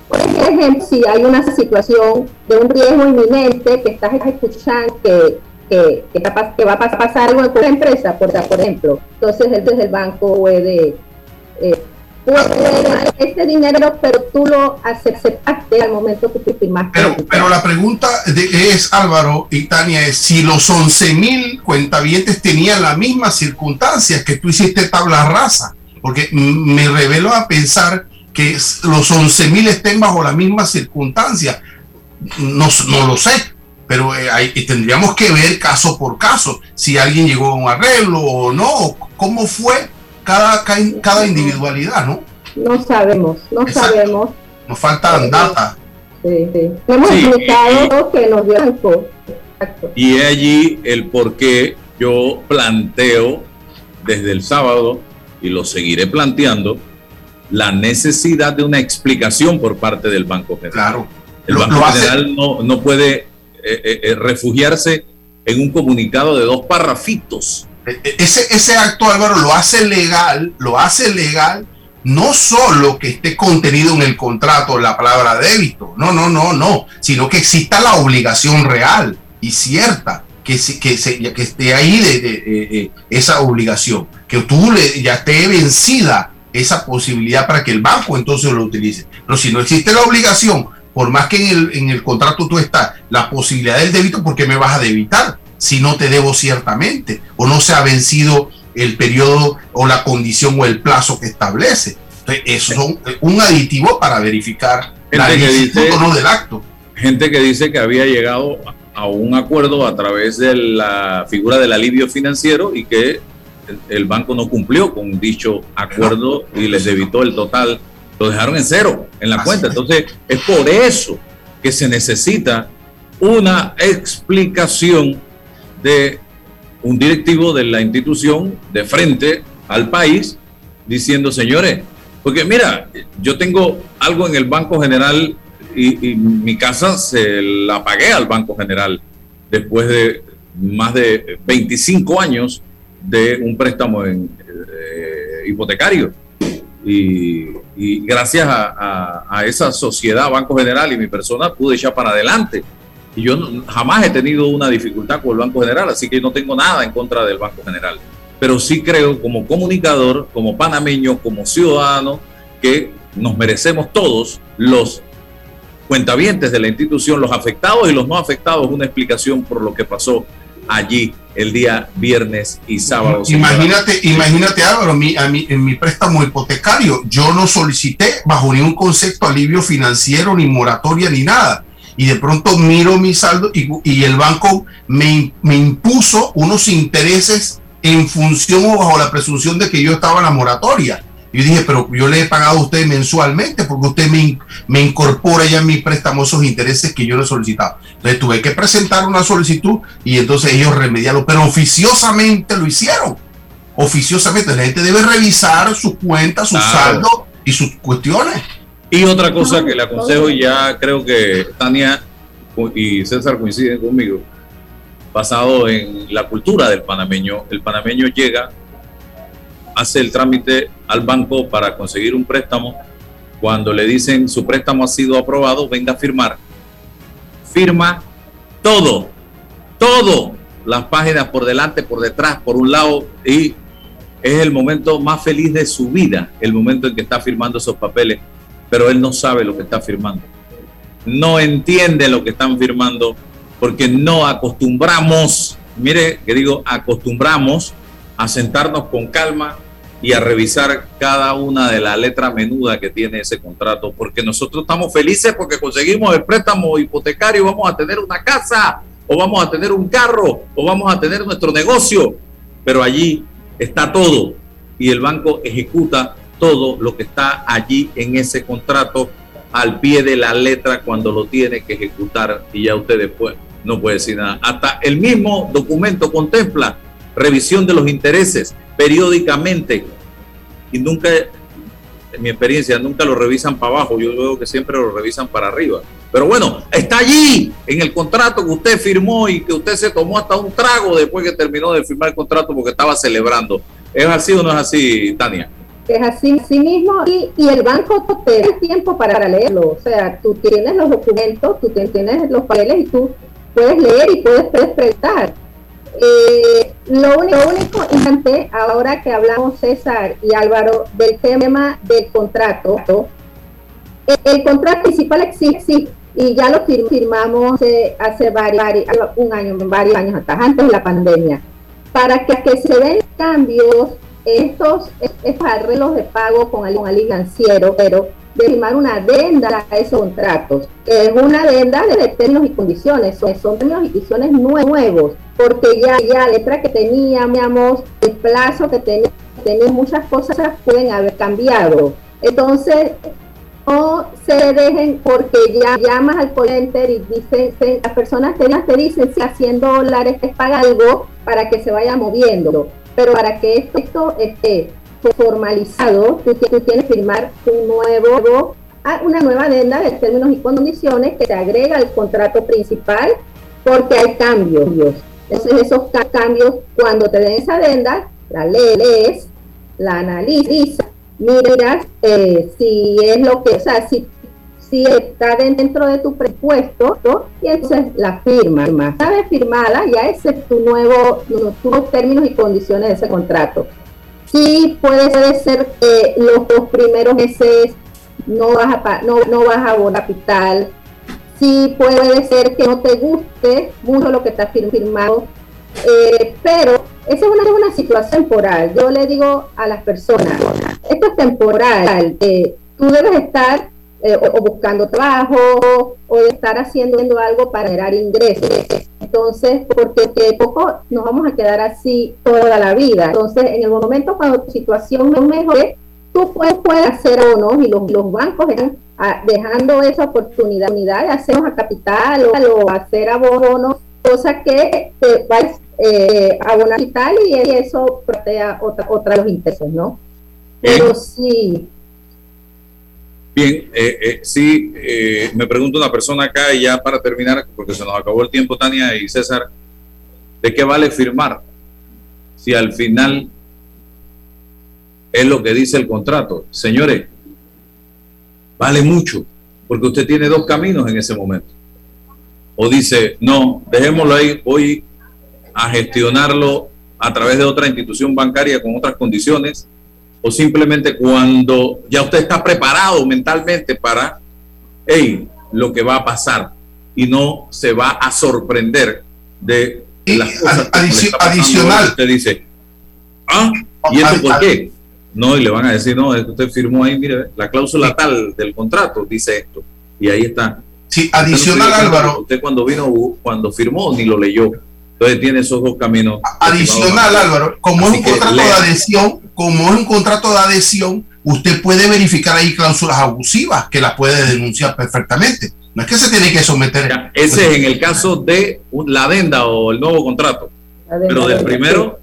Por ejemplo, si hay una situación de un riesgo inminente que estás escuchando que, que, va a pasar algo con la empresa, por, por ejemplo, entonces el, el banco puede eh, puede este dinero, pero tú lo aceptaste al momento que tú firmaste. Pero, pero la pregunta es, Álvaro y Tania, es si los 11 mil cuentavientes tenían las mismas circunstancias que tú hiciste tabla rasa, porque me revelo a pensar que los 11 mil estén bajo las mismas circunstancias. No, no lo sé, pero eh, tendríamos que ver caso por caso, si alguien llegó a un arreglo o no, cómo fue cada, cada individualidad, ¿no? No sabemos, no sabemos. Nos faltan data. Sí, sí. Hemos explicado que nos dio Y es allí el por qué yo planteo desde el sábado, y lo seguiré planteando, la necesidad de una explicación por parte del Banco General. Claro. El Banco General no, no, puede eh, eh, eh, refugiarse en un comunicado de dos parrafitos ese, ese acto, Álvaro, lo hace legal, lo hace legal no solo que esté contenido en el contrato la palabra débito, no, no, no, no, sino que exista la obligación real y cierta, que, que, que esté ahí de, esa obligación, que tú ya esté vencida esa posibilidad para que el banco entonces lo utilice. Pero si no existe la obligación, por más que en el, en el contrato tú estás la posibilidad del débito, ¿por qué me vas a debitar? Si no te debo ciertamente o no se ha vencido el periodo o la condición o el plazo que establece. Entonces, eso es un, aditivo para verificar la o no del acto. Gente que dice que había llegado a un acuerdo a través de la figura del alivio financiero y que el banco no cumplió con dicho acuerdo y les debitó el total, lo dejaron en cero en la cuenta. Entonces, es por eso que se necesita una explicación de un directivo de la institución de frente al país diciendo, señores, porque mira, yo tengo algo en el Banco General y, mi casa se la pagué al Banco General después de más de 25 años de un préstamo en, eh, hipotecario. Y, gracias a, esa sociedad, Banco General y mi persona, pude echar para adelante. Y yo jamás he tenido una dificultad con el Banco General, así que no tengo nada en contra del Banco General. Pero sí creo como comunicador, como panameño, como ciudadano, que nos merecemos todos los cuentavientes de la institución, los afectados y los no afectados, una explicación por lo que pasó allí el día viernes y sábado. Imagínate, imagínate Álvaro, mi, a mí, en mi préstamo hipotecario, yo no solicité bajo ningún concepto alivio financiero, ni moratoria, ni nada. Y de pronto miro mi saldo y, y el banco me, me, impuso unos intereses en función o bajo la presunción de que yo estaba en la moratoria. Yo dije, pero yo le he pagado a usted mensualmente porque usted me, me incorpora ya en mi préstamo esos intereses que yo le he solicitado. Entonces tuve que presentar una solicitud y entonces ellos remediaron, pero oficiosamente lo hicieron. Oficiosamente, la gente debe revisar sus cuentas, sus saldos y sus cuestiones. Y otra cosa que le aconsejo, y ya creo que Tania y César coinciden conmigo, basado en la cultura del panameño, el panameño llega hace el trámite al banco para conseguir un préstamo, cuando le dicen su préstamo ha sido aprobado, venga a firmar. Firma todo, todo, las páginas por delante, por detrás, por un lado, y es el momento más feliz de su vida, el momento en que está firmando esos papeles, pero él no sabe lo que está firmando. No entiende lo que están firmando porque no acostumbramos, mire que digo, acostumbramos a sentarnos con calma, y a revisar cada una de la letra menuda que tiene ese contrato, porque nosotros estamos felices porque conseguimos el préstamo hipotecario, vamos a tener una casa, o vamos a tener un carro, o vamos a tener nuestro negocio, pero allí está todo y el banco ejecuta todo lo que está allí en ese contrato al pie de la letra cuando lo tiene que ejecutar y ya usted después no puede decir nada. Hasta el mismo documento contempla revisión de los intereses periódicamente y nunca, en mi experiencia, nunca lo revisan para abajo, yo veo que siempre lo revisan para arriba. Pero bueno, está allí en el contrato que usted firmó y que usted se tomó hasta un trago después que terminó de firmar el contrato porque estaba celebrando. ¿Es así o no es así, Tania? Es así, sí mismo y, y, el banco te da tiempo para leerlo. O sea, tú tienes los documentos, tú tienes los papeles y tú puedes leer y puedes, puedes eh, lo, único, importante, ahora que hablamos César y Álvaro del tema del contrato, el, contrato principal existe y ya lo firmamos hace varios, un año, varios años atrás, antes de la pandemia, para que, que se den cambios estos, estos arreglos de pago con el, financiero, pero de firmar una adenda a esos contratos. Es una adenda de términos y condiciones, son, son términos y condiciones nuevos, porque ya, ya la letra que teníamos, el plazo que teníamos, muchas cosas pueden haber cambiado. Entonces, no se dejen porque ya llamas al center y dicen, las personas te, te dicen si haciendo dólares es paga algo para que se vaya moviendo, pero para que esto esté formalizado, tú, tienes que firmar un nuevo, ah, una nueva adenda de términos y condiciones que te agrega al contrato principal porque hay cambios. Entonces esos cambios, cuando te den esa adenda, la lees, la analizas, miras eh, si es lo que, o sea, si, si está dentro de tu presupuesto, y entonces la firma. Una vez firmada, ya es tu nuevo, términos y condiciones de ese contrato. Sí, puede, ser que los dos primeros meses no vas a, no, no vas a abonar capital. Sí, puede ser que no te guste mucho lo que está firmado, eh, pero esa es una, una situación temporal. Yo le digo a las personas, esto es temporal. Eh, tú debes estar eh, o, buscando trabajo o de estar haciendo algo para generar ingresos. Entonces, porque poco nos vamos a quedar así toda la vida. Entonces, en el momento cuando tu situación no mejore, tú puedes, puedes hacer bonos y los, los bancos están ah, dejando esa oportunidad, de hacer a capital o, hacer abonos, cosa que te va eh, a abonar capital y eso plantea otra, otra de los intereses, ¿no? Pero sí. Bien, eh, eh, sí, eh, me pregunta una persona acá y ya para terminar, porque se nos acabó el tiempo, Tania y César, ¿de qué vale firmar si al final es lo que dice el contrato? Señores, vale mucho, porque usted tiene dos caminos en ese momento. O dice, no, dejémoslo ahí, voy a gestionarlo a través de otra institución bancaria con otras condiciones o simplemente cuando ya usted está preparado mentalmente para hey, lo que va a pasar y no se va a sorprender de las cosas adicional. Usted dice, ah, ¿y esto por qué? No, y le van a decir, no, que usted firmó ahí, mire, la cláusula tal del contrato dice esto, y ahí está. Sí, adicional, Álvaro. Usted cuando vino, cuando firmó, ni lo leyó. Entonces tiene esos dos caminos. Adicional, Álvaro, como es un contrato de adhesión, como es un contrato de adhesión, usted puede verificar ahí cláusulas abusivas que las puede denunciar perfectamente. No es que se tiene que someter. ese es en el caso de la adenda o el nuevo contrato. Pero del primero,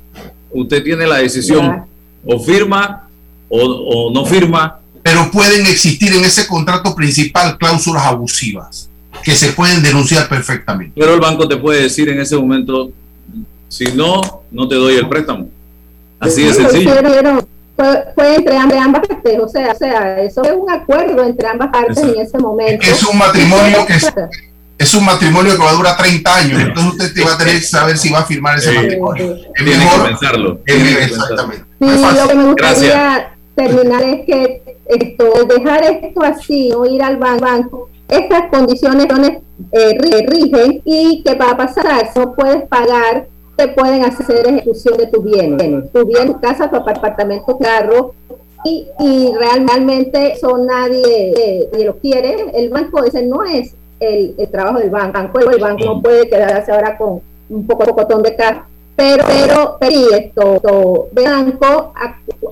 usted tiene la decisión o firma o no firma. Pero pueden existir en ese contrato principal cláusulas abusivas que se pueden denunciar perfectamente. Pero el banco te puede decir en ese momento, si no, no te doy el préstamo. Así de sencillo. Fue, entre ambas partes, o sea, o sea, eso es un acuerdo entre ambas partes en ese momento. Es un matrimonio que es, un matrimonio que va a durar 30 años, entonces usted te va a tener que saber si va a firmar ese matrimonio. Tiene que pensarlo. exactamente. Sí, lo que me gustaría terminar es que esto, dejar esto así, o ir al banco, estas condiciones eh, rigen y ¿qué va a pasar? Si no puedes pagar, te pueden hacer ejecución de tus bienes, tu bien, tu casa, tu apartamento, carro, y, y realmente eso nadie, lo quiere. El banco ese no es el, trabajo del banco. El banco no puede quedarse ahora con un poco pocotón de carro. Pero, pero, pero esto, el banco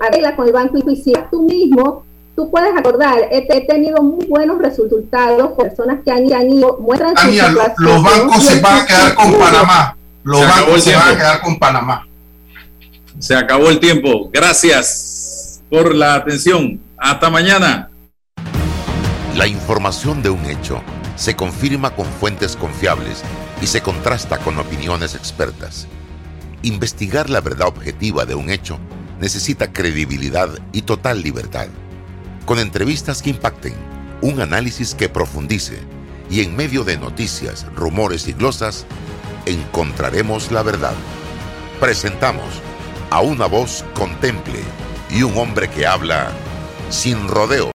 arregla con el banco y tú mismo tú puedes acordar, he, tenido muy buenos resultados con personas que han, ido, muestran los bancos se van a quedar con Panamá. Los bancos se van a quedar con Panamá. Se acabó el tiempo. Gracias por la atención. Hasta mañana. La información de un hecho se confirma con fuentes confiables y se contrasta con opiniones expertas. Investigar la verdad objetiva de un hecho necesita credibilidad y total libertad con entrevistas que impacten, un análisis que profundice y en medio de noticias, rumores y glosas, encontraremos la verdad. Presentamos a una voz contemple y un hombre que habla sin rodeo.